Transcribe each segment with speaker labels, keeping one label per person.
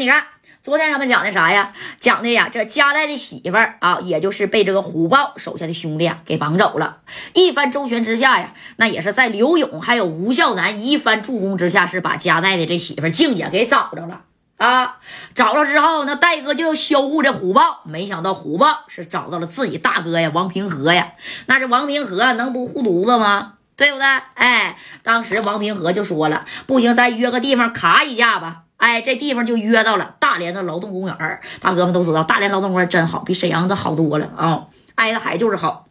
Speaker 1: 你看，昨天咱们讲的啥呀？讲的呀，这加代的媳妇儿啊，也就是被这个虎豹手下的兄弟啊给绑走了。一番周旋之下呀，那也是在刘勇还有吴孝南一番助攻之下，是把加代的这媳妇儿静姐给找着了啊。找着之后，那戴哥就要销户这虎豹，没想到虎豹是找到了自己大哥呀，王平和呀。那这王平和能不护犊子吗？对不对？哎，当时王平和就说了，不行，咱约个地方卡一架吧。哎，这地方就约到了大连的劳动公园大哥们都知道，大连劳动公园真好，比沈阳的好多了啊！挨着海就是好。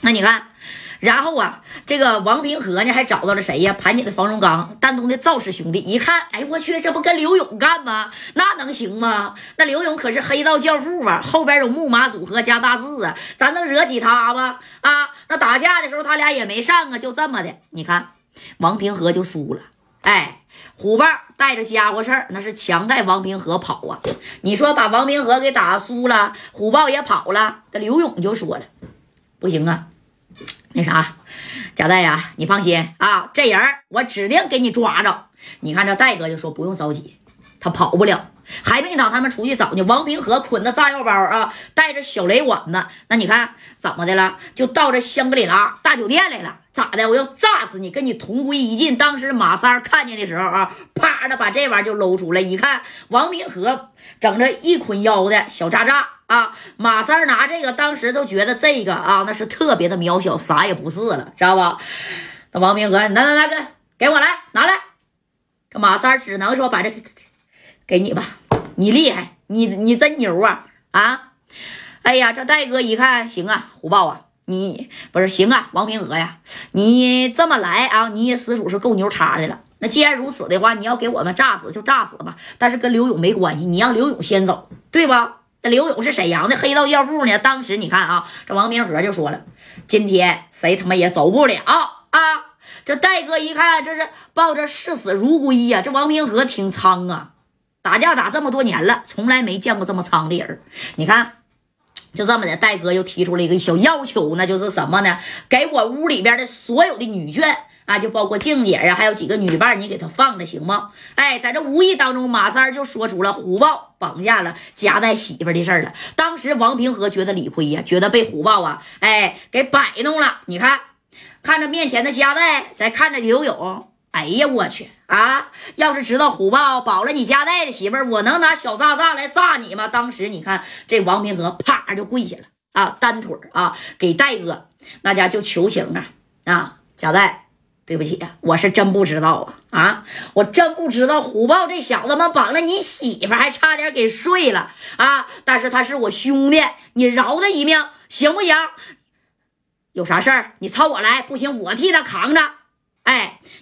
Speaker 1: 那你看，然后啊，这个王平和呢还找到了谁呀？盘锦的房荣刚，丹东的赵氏兄弟。一看，哎，我去，这不跟刘勇干吗？那能行吗？那刘勇可是黑道教父啊，后边有木马组合加大字啊，咱能惹起他吗？啊，那打架的时候他俩也没上啊，就这么的。你看，王平和就输了。哎。虎豹带着家伙事儿，那是强带王平和跑啊！你说把王平和给打输了，虎豹也跑了，这刘勇就说了：“不行啊，那啥，贾代呀，你放心啊，这人我指定给你抓着。你看这戴哥就说不用着急，他跑不了。”还没等他们出去找呢，王平和捆着炸药包啊，带着小雷管子，那你看怎么的了？就到这香格里拉大酒店来了，咋的？我要炸死你，跟你同归于尽。当时马三看见的时候啊，啪的把这玩意儿就搂出来，一看王平和整着一捆腰的小渣渣啊，马三拿这个，当时都觉得这个啊，那是特别的渺小，啥也不是了，知道吧？那王平和，来来来，给给我来拿来。这马三只能说把这给。你吧，你厉害，你你真牛啊啊！哎呀，这戴哥一看行啊，虎豹啊，你不是行啊，王平和呀，你这么来啊，你也实属是够牛叉的了。那既然如此的话，你要给我们炸死就炸死吧，但是跟刘勇没关系，你让刘勇先走，对吧？那刘勇是沈阳的黑道教父呢。当时你看啊，这王平和就说了，今天谁他妈也走不了啊！这戴哥一看，这是抱着视死如归呀。这王平和挺苍啊。打架打这么多年了，从来没见过这么苍的人。你看，就这么的，戴哥又提出了一个小要求，那就是什么呢？给我屋里边的所有的女眷啊，就包括静姐啊，还有几个女伴，你给她放着行吗？哎，在这无意当中，马三就说出了虎豹绑架了夹带媳妇的事儿了。当时王平和觉得理亏呀，觉得被虎豹啊，哎，给摆弄了。你看，看着面前的夹带，再看着刘勇。哎呀，我去啊！要是知道虎豹保了你家带的媳妇儿，我能拿小炸炸来炸你吗？当时你看这王平和啪就跪下了啊，单腿啊，给戴哥那家就求情啊啊！贾带，对不起，我是真不知道啊啊！我真不知道虎豹这小子妈绑了你媳妇，还差点给睡了啊！但是他是我兄弟，你饶他一命行不行？有啥事儿你朝我来，不行我替他扛着。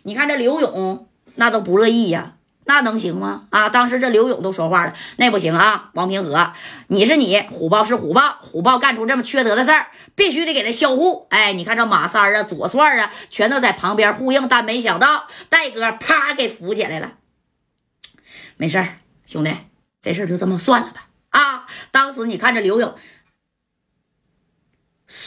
Speaker 1: 你看这刘勇那都不乐意呀，那能行吗？啊，当时这刘勇都说话了，那不行啊，王平和，你是你，虎豹是虎豹，虎豹干出这么缺德的事儿，必须得给他销户。哎，你看这马三啊、左帅啊，全都在旁边呼应，但没想到戴哥啪给扶起来了。没事儿，兄弟，这事儿就这么算了吧。啊，当时你看这刘勇。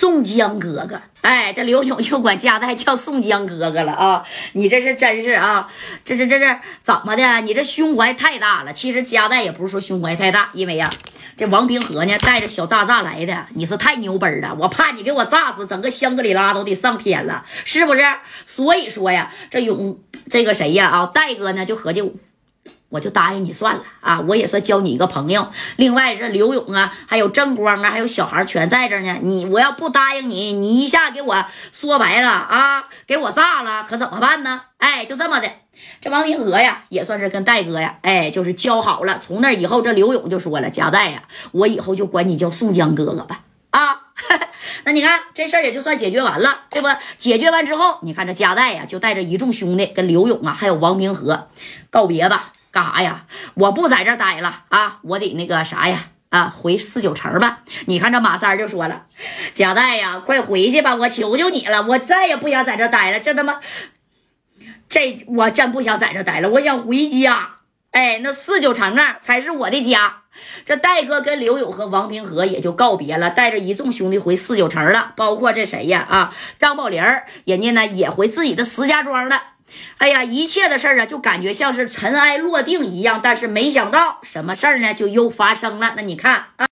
Speaker 1: 宋江哥哥，哎，这刘勇就管加代叫宋江哥哥了啊！你这是真是啊，这是这是怎么的？你这胸怀太大了。其实加代也不是说胸怀太大，因为呀，这王平和呢带着小炸炸来的，你是太牛奔了，我怕你给我炸死，整个香格里拉都得上天了，是不是？所以说呀，这勇这个谁呀啊，戴哥呢就合计。我就答应你算了啊！我也算交你一个朋友。另外，这刘勇啊，还有正光啊，还有小孩全在这呢。你我要不答应你，你一下给我说白了啊，给我炸了，可怎么办呢？哎，就这么的。这王平和呀，也算是跟戴哥呀，哎，就是交好了。从那以后，这刘勇就说了：“贾代呀，我以后就管你叫宋江哥哥吧。”啊，那你看这事儿也就算解决完了，对不？解决完之后，你看这贾代呀，就带着一众兄弟跟刘勇啊，还有王平和告别吧。干啥呀？我不在这待了啊！我得那个啥呀啊，回四九城吧。你看这马三就说了：“贾代呀，快回去吧！我求求你了，我再也不想在这待了。这他妈，这我真不想在这待了，我想回家。哎，那四九城啊，才是我的家。这戴哥跟刘勇和王平和也就告别了，带着一众兄弟回四九城了。包括这谁呀啊，张宝林人家呢也回自己的石家庄了。哎呀，一切的事儿啊，就感觉像是尘埃落定一样。但是没想到什么事儿呢，就又发生了。那你看啊。